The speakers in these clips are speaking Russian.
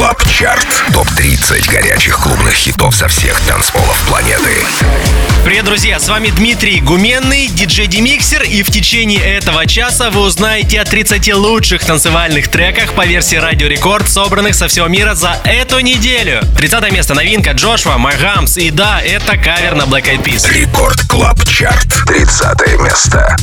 Club Chart. Топ-30 горячих клубных хитов со всех танцполов планеты. Привет, друзья! С вами Дмитрий Гуменный, диджей DimixeR, и в течение этого часа вы узнаете о 30 лучших танцевальных треках по версии Радио Рекорд, собранных со всего мира за эту неделю. 30 место новинка Joshwa, My Humps, и да, это кавер на Black Eyed Peas. Record Club Chart. 30 место.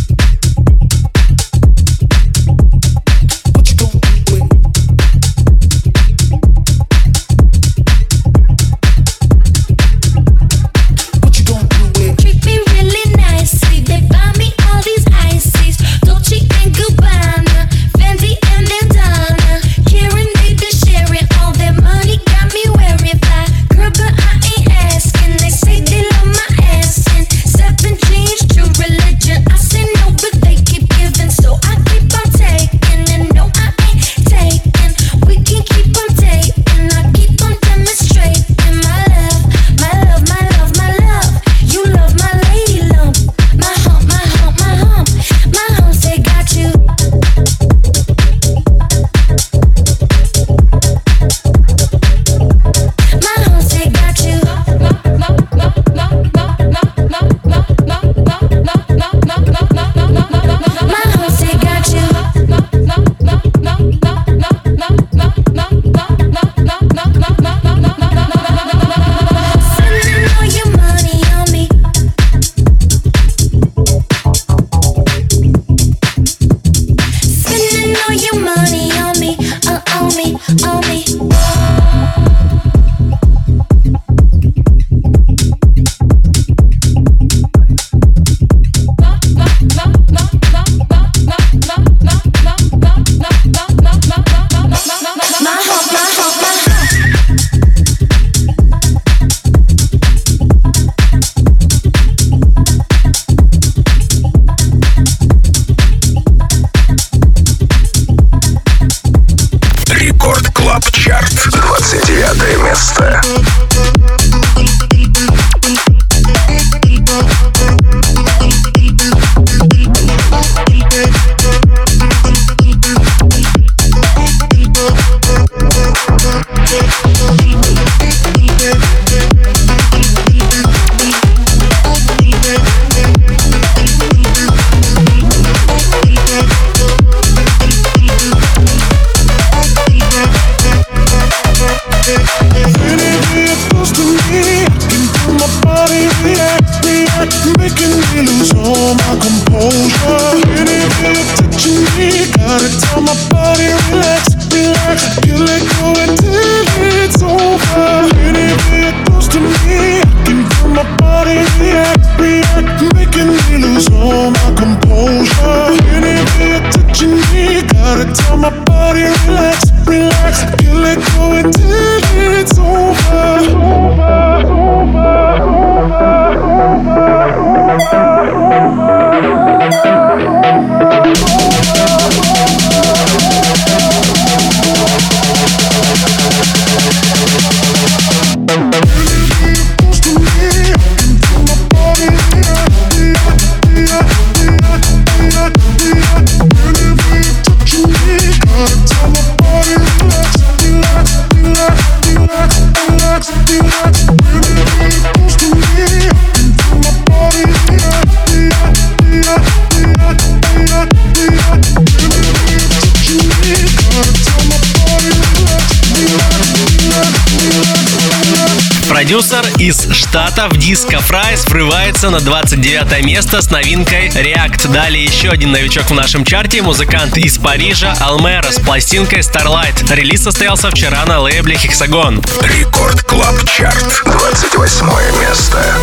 Штатов Disco Fries врывается на 29 место с новинкой React. Далее еще один новичок в нашем чарте, музыкант из Парижа Almero с пластинкой Starlight. Релиз состоялся вчера на лейбле Hexagon. Record Club Chart, 28 место.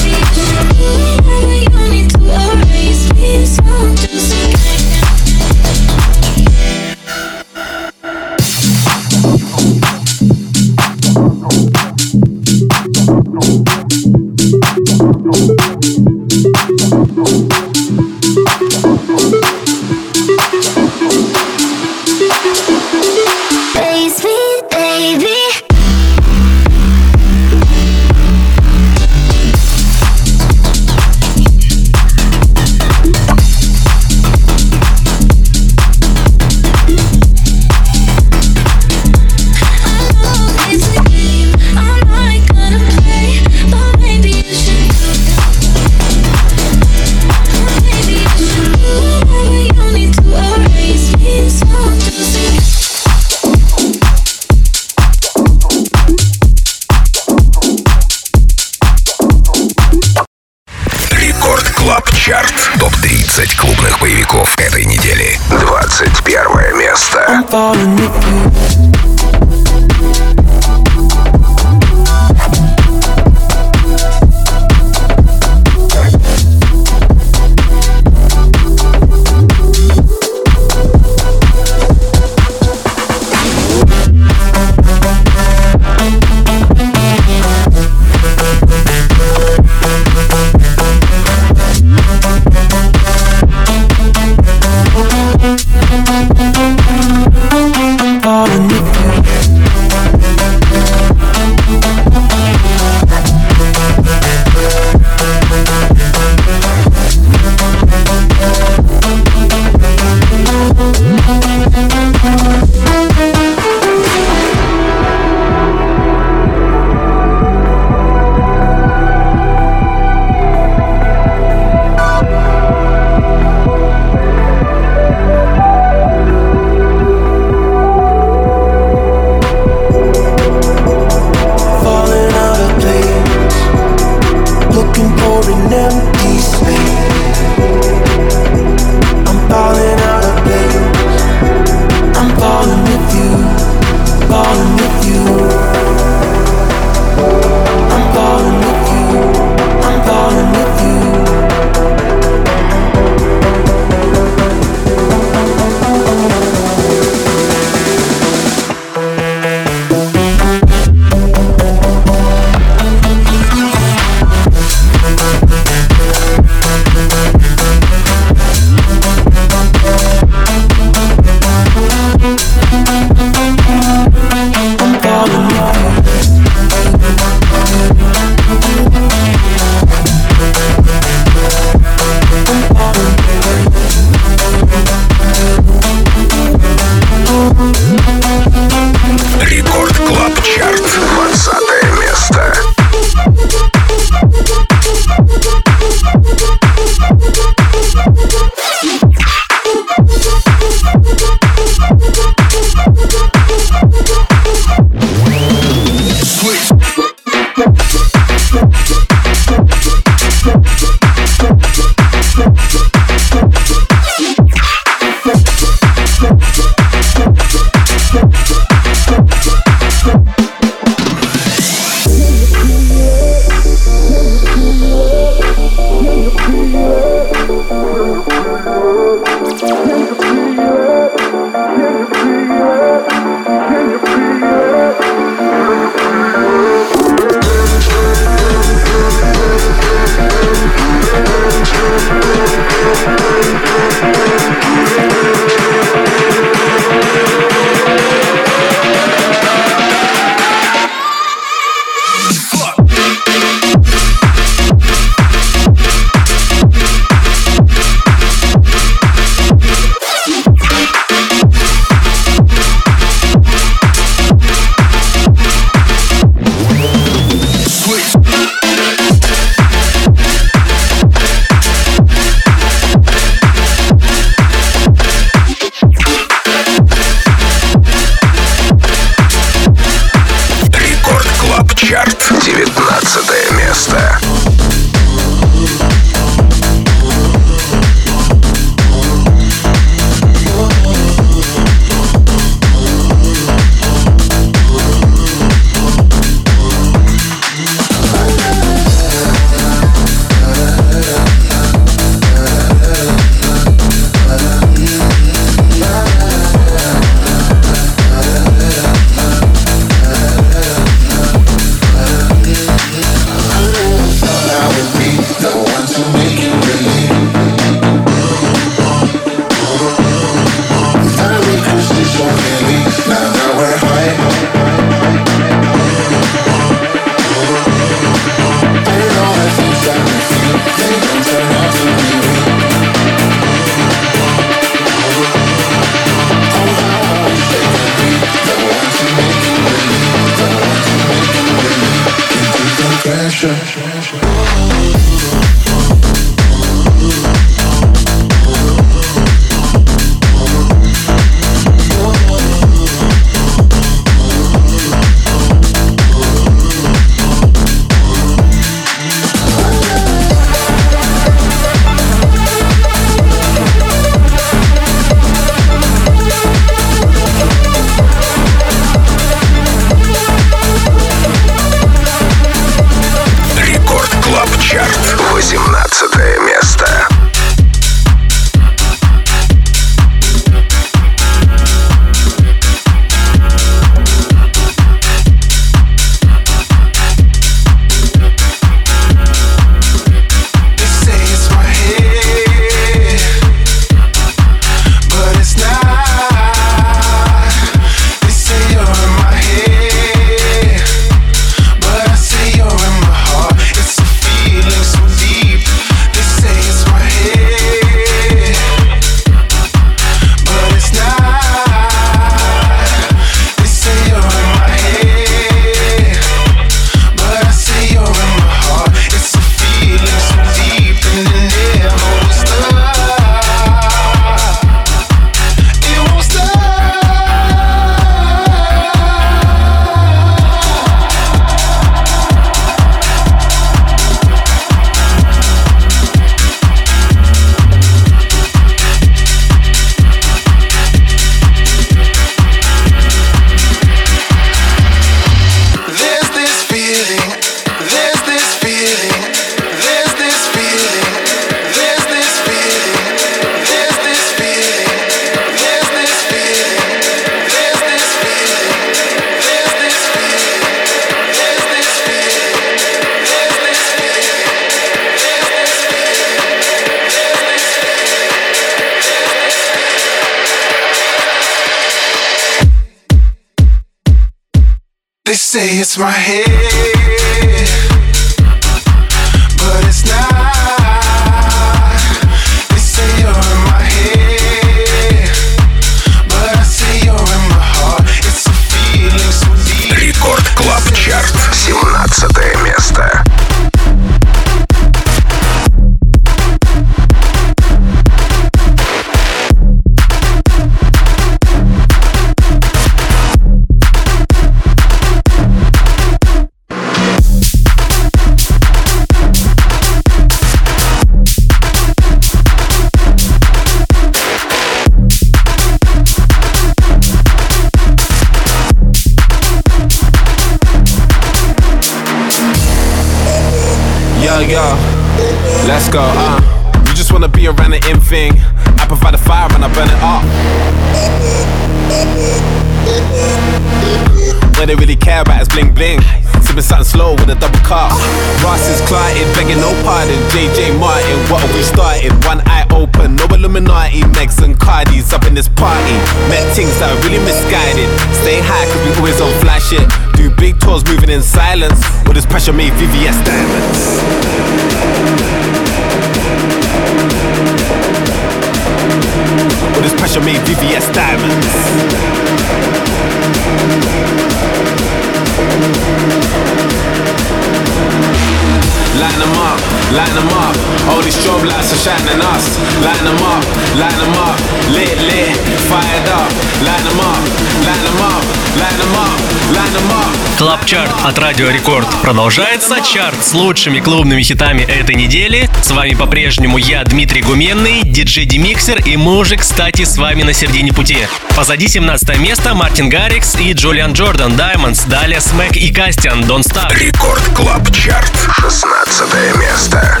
От Радио Рекорд продолжается. Чарт с лучшими клубными хитами этой недели. С вами по-прежнему я, Дмитрий Гуменный, диджей DimixeR, и мы уже, кстати, с вами на середине пути. Позади 17 место Martin Garrix и Julian Jordan Diamonds. Далее SMACK и Кастиан Don't Stop. Record Club Chart, 16 место.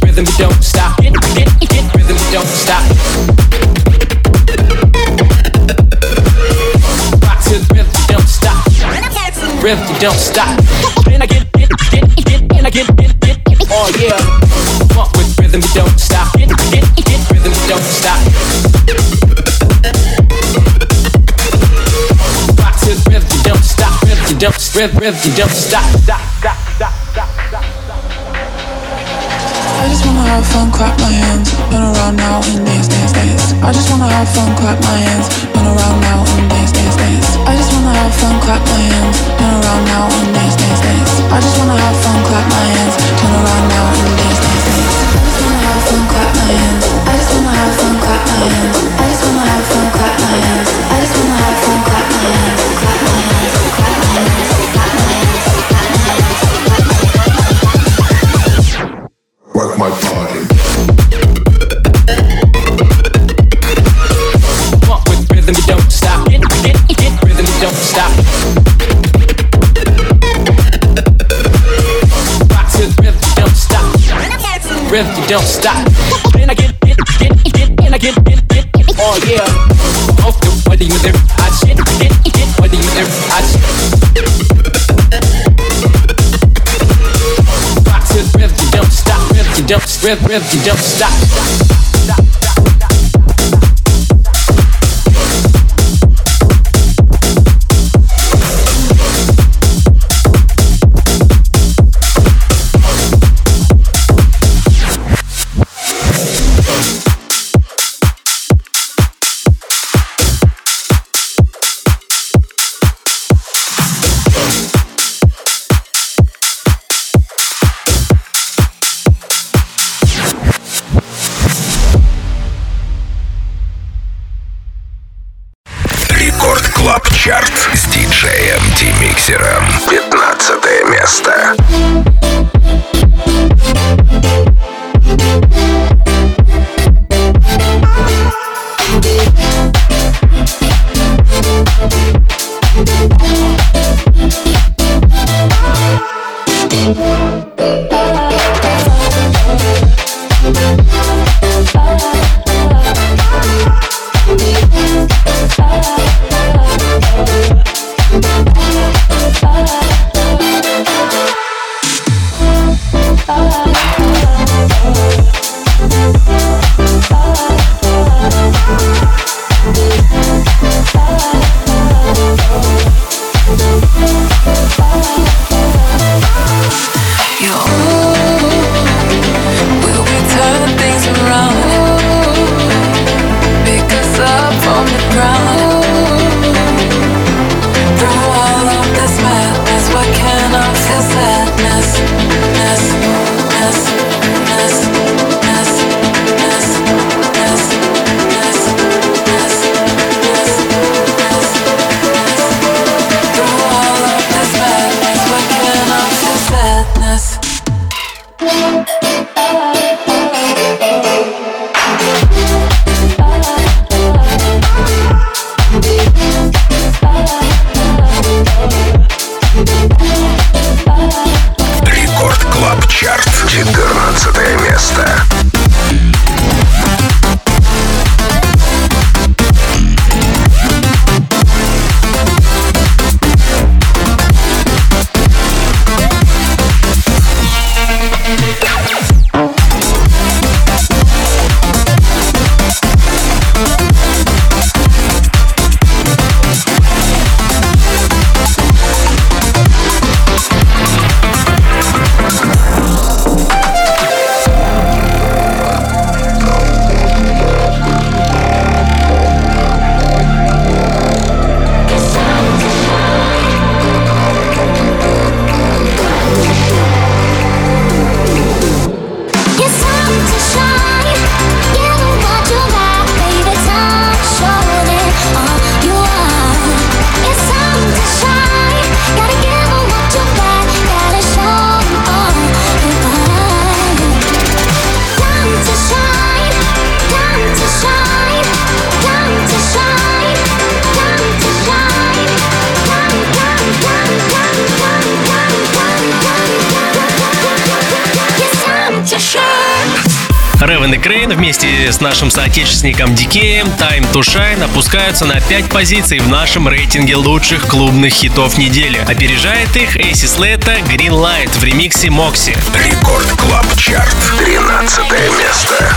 Rhythm, we don't stop. Get, get, get rhythm, we don't stop. Rhythm, we don't stop. And I get, get, get, get, and I get, get, get, oh yeah. Funk with rhythm, we don't stop. Get, get, get rhythm, we don't stop. Rock to the rhythm, we don't stop. Rhythm, we don't, rhythm, rhythm, we don't stop. Stop, stop, stop, stop, stop. I just wanna have fun, clap my hands, run around now and dance, dance, dance. I just wanna have fun, clap my hands, run around now and dance. Have fun, clap my hands, run around now and dance, dance, dance. I just wanna have fun, clap my hands, turn around now and dance, dance, dance. I just wanna have fun, clap my hands. I just wanna have fun, clap my hands. rhythm, you don't stop. Then I get it, get get it, and I get it, get. Oh yeah. Off the body with every hot shit, get get body with every hot shit. Rock to rhythm, you don't stop, rhythm, you don't, rhythm, rhythm, you don't stop. stop, stop. Raven и Kreyn вместе с нашим соотечественником Дикеем Time to Shine опускаются на 5 позиций в нашем рейтинге лучших клубных хитов недели. Опережает их AC Slater Green Light в ремиксе Moksi. Рекорд Клаб Чарт. 13 место.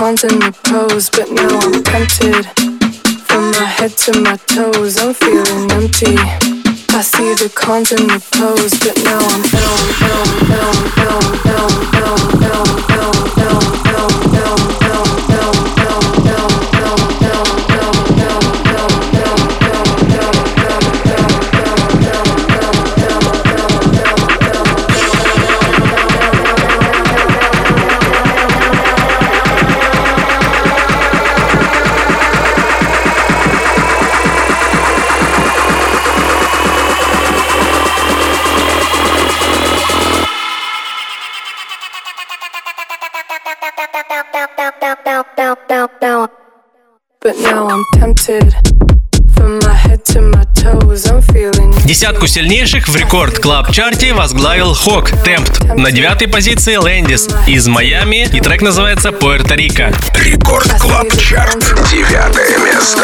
cons and the pros, but now I'm tempted. From my head to my toes, I'm feeling empty. I see the cons and the pros, but now I'm down, down, down, down, down, down, down. Десятку сильнейших в Record Club Chart'е возглавил Хок Темпт. На девятой позиции Лэндис из Майами и трек называется Puerto Rico. Record Club Chart. Девятое место.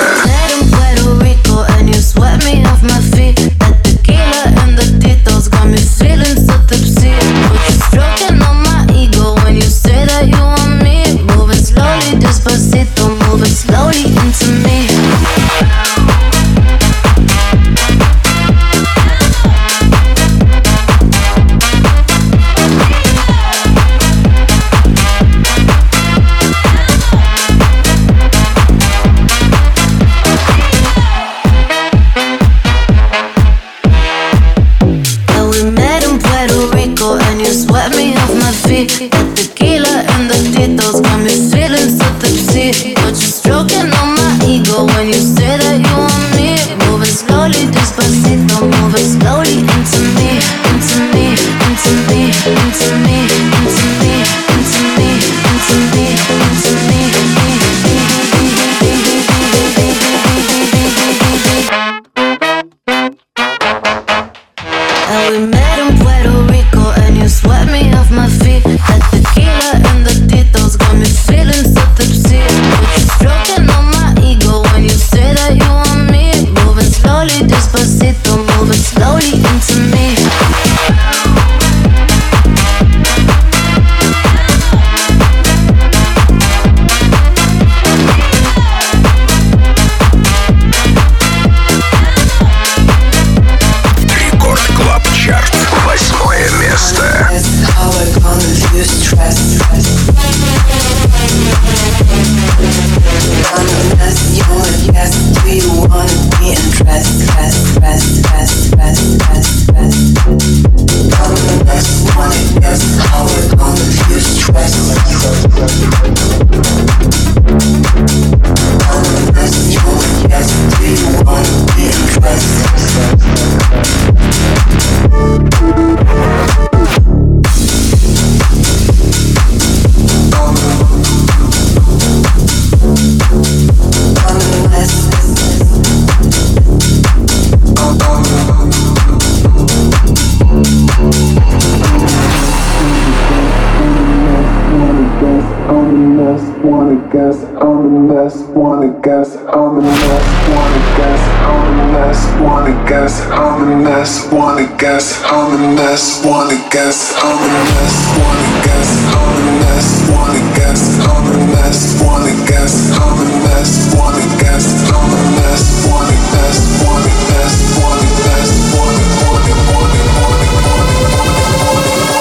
você. guess I'm a mess, wanna guess I'm a mess, wanna guess I'm a mess, wanna guess I'm a mess, wanna guess I'm a mess, wanna guess I'm a mess, wanna guess, wanna guess, wanna guess, wanna, wanna, wanna, wanna, wanna, wanna.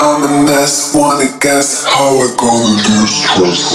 I'm a mess, wanna guess how I gonna lose trust.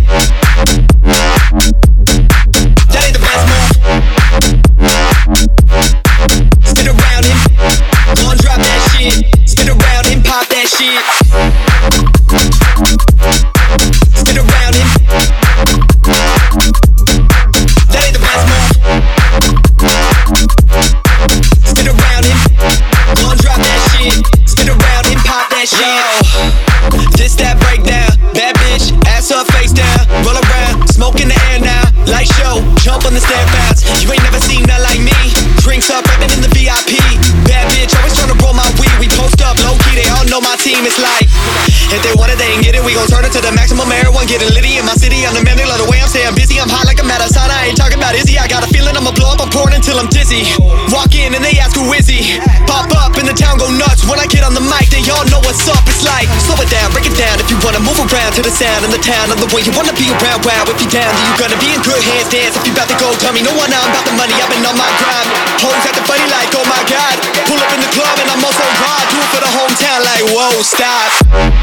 until Walk in and they ask who is he. Pop up in the town, go nuts. When I get on the mic, they all know what's up. It's like slow it down, break it down. If you wanna move around to the sound in the town, and the way you wanna be around. Wow, if you down, then you gonna be in good hands. Dance if you about to go. Tell me no one. I'm about the money. I've been on my grind. Hoes acting funny like oh my god. Pull up in the club and I'm also raw. Do it for the hometown like whoa, stop.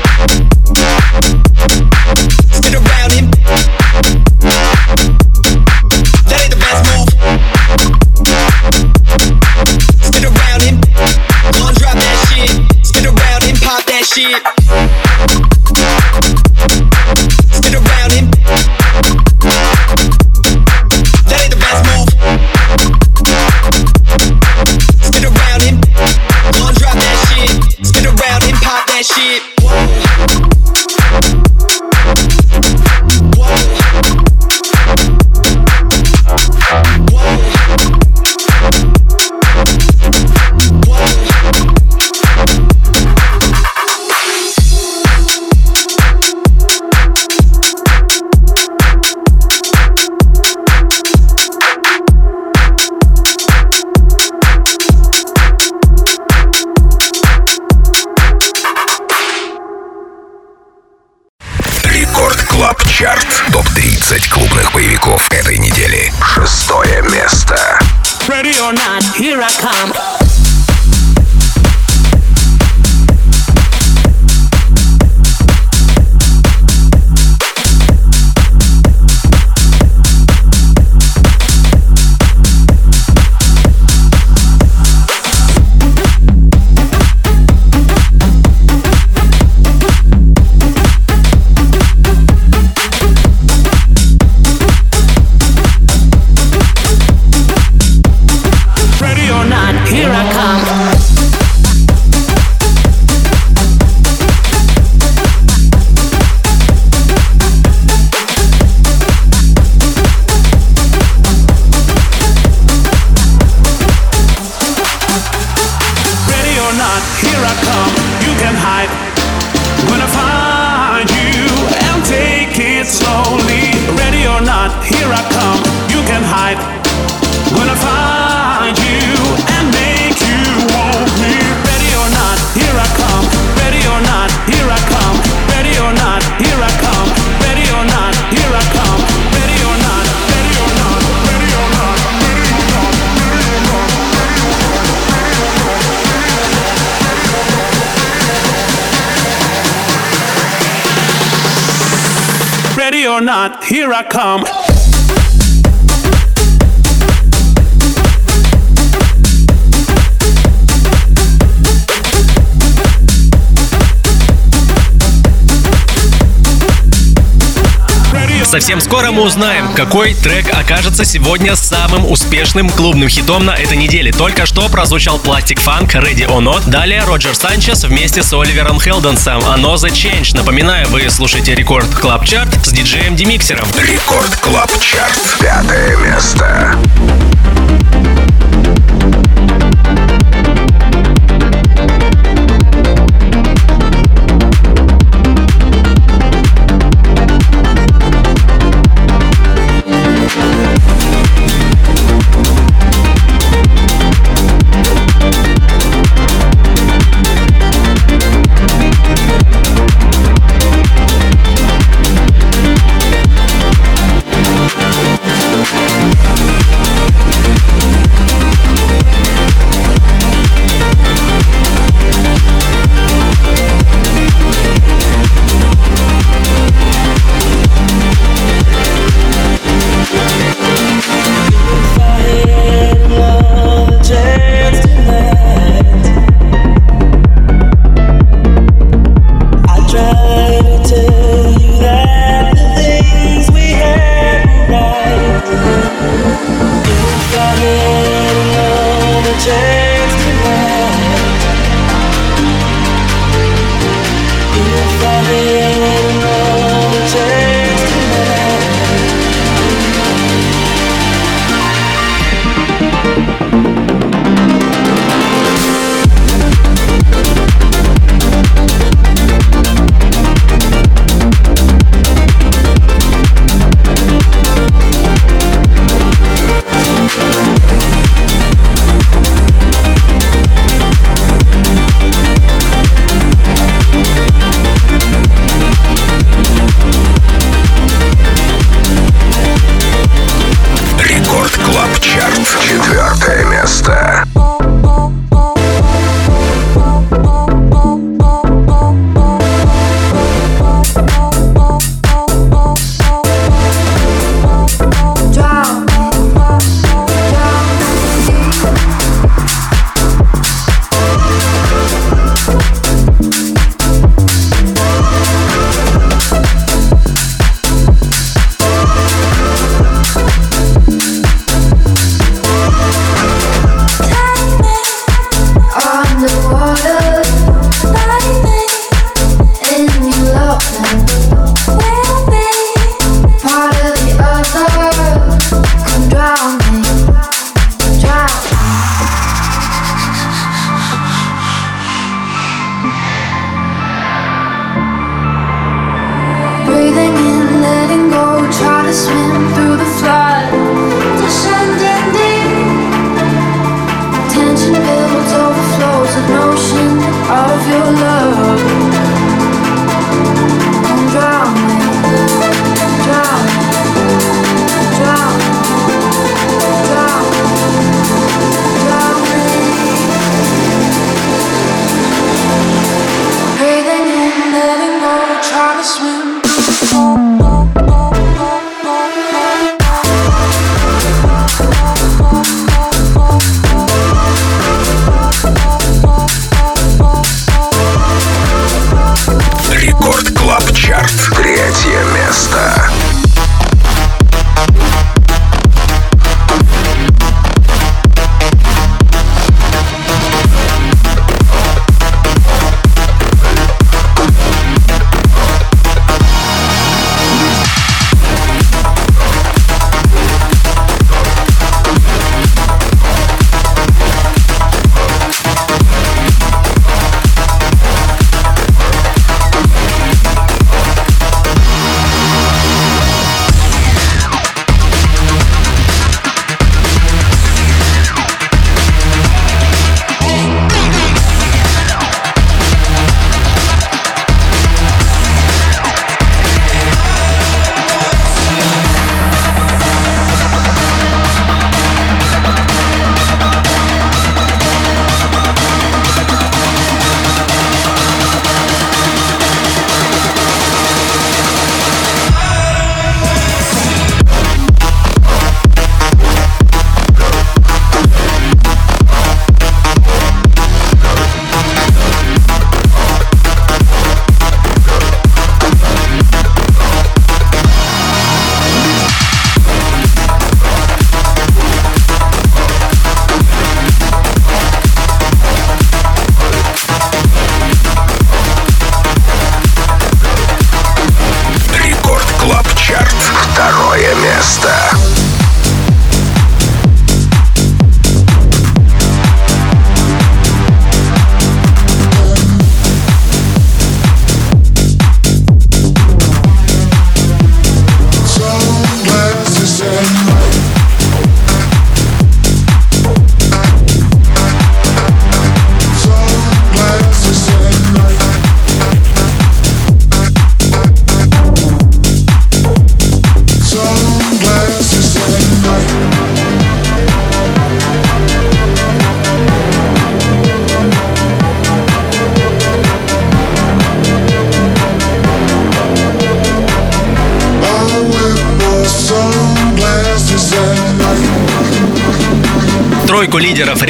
Here I come. Совсем скоро мы узнаем, какой трек окажется сегодня самым успешным клубным хитом на этой неделе. Только что прозвучал Plastic Funk Ready or Not. Далее Roger Sanchez вместе с Оливером Хелденсом Another Chance. Напоминаю, вы слушаете Record Club Chart с диджеем DimixeR'ом. Record Club Chart. Пятое место.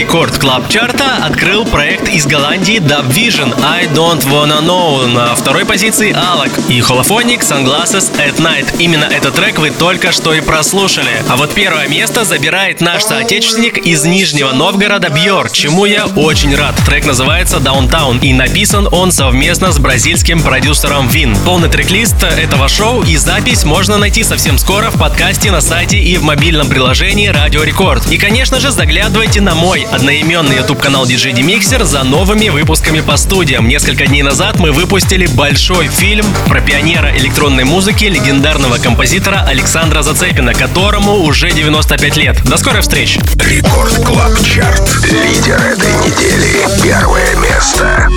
Record Club Chart'а открыл проект из Голландии DubVision I Don't Wanna Know. На второй позиции Alok и Holophonic Sunglasses at Night. Именно этот трек вы только что и прослушали. А вот первое место забирает наш соотечественник из Нижнего Новгорода Бьор, чему я очень рад. Трек называется Downtown и написан он совместно с бразильским продюсером Вин. Полный трек-лист этого шоу и запись можно найти совсем скоро в подкасте на сайте и в мобильном приложении Радио Рекорд. И, конечно же, заглядывайте на мой одноименный YouTube канал DJ DimixeR за новыми выпусками по студиям. Несколько дней назад мы выпустили большой фильм про пионера электронной музыки легендарного композитора Александра Зацепина, которому уже 95 лет. До скорой встречи! Record Club Chart. Лидер этой недели. Первое место.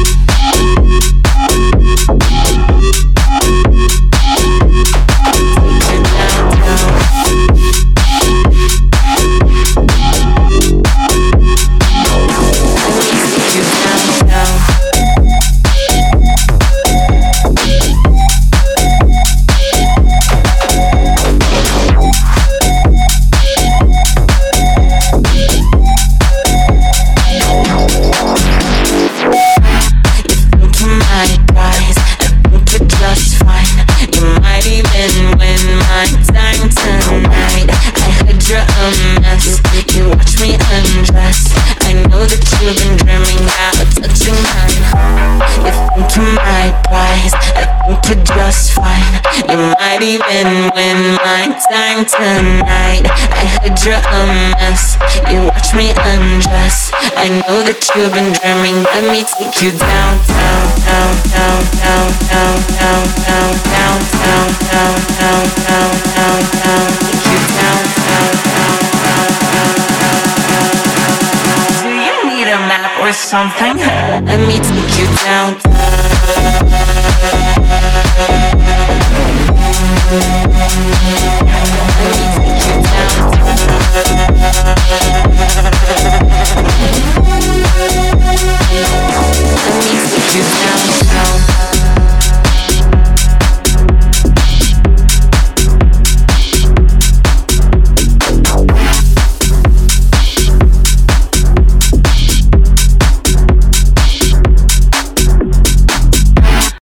even when my time tonight I heard you're a mess You watch me undress I know that you've been dreaming Let me take you down, down, down, down, down, down, down, down, down, down, down, down, down, down, down Take you down, down, down, down, down, down Do you need a map or something? Let me take you down, down let me take you down, down.